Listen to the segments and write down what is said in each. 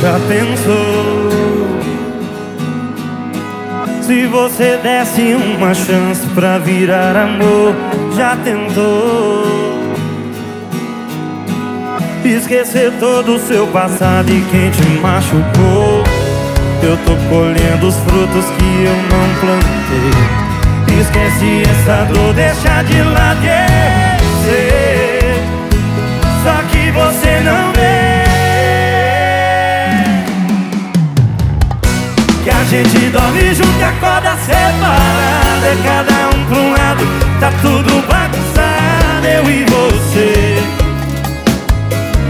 Já pensou? Se você desse uma chance pra virar amor, já tentou? Esquecer todo o seu passado e quem te machucou. Eu tô colhendo os frutos que eu não plantei. Esquece essa dor, deixa de lado. Eu gente dorme junto e acorda separado. É cada um pra um lado, tá tudo bagunçado. Eu e você.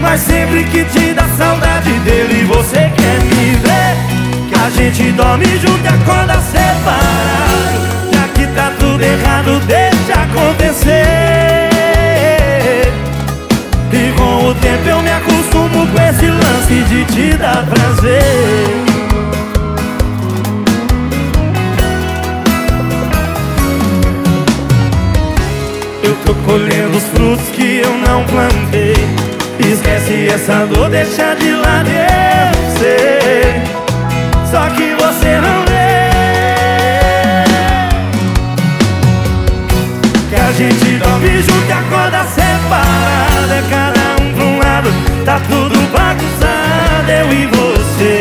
Mas sempre que te dá saudade dele, você quer me ver. Que a gente dorme junto e acorda separado. Já que tá tudo errado, deixa acontecer. E com o tempo eu me acostumo com esse lance de te dar prazer. Colhendo os frutos que eu não plantei. Esquece essa dor, deixa de lado eu sei. Só que você não vê. Que a gente dorme junto e acorda separado. É cada um pra um lado, tá tudo bagunçado Eu e você.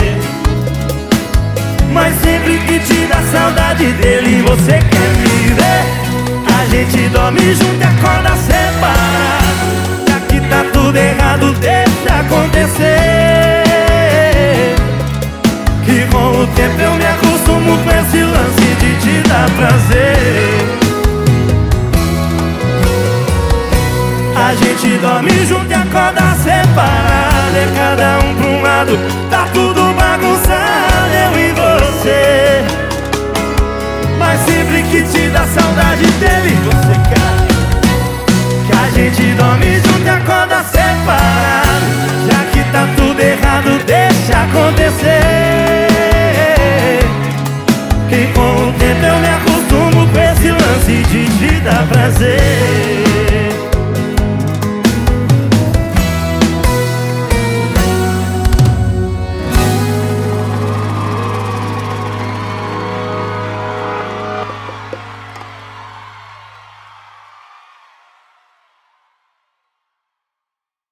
Mas sempre que te dá saudade dele Você quer dorme junto e acorda separado. Já que tá tudo errado, deixa acontecer. Que com o tempo eu me acostumo com esse lance de te dar prazer. A gente dorme junto e acorda separado. É cada um pra um lado, gente dorme junto e acorda separado. Já que tá tudo errado, deixa acontecer. Que com o tempo eu me acostumo com esse lance de te dar prazer.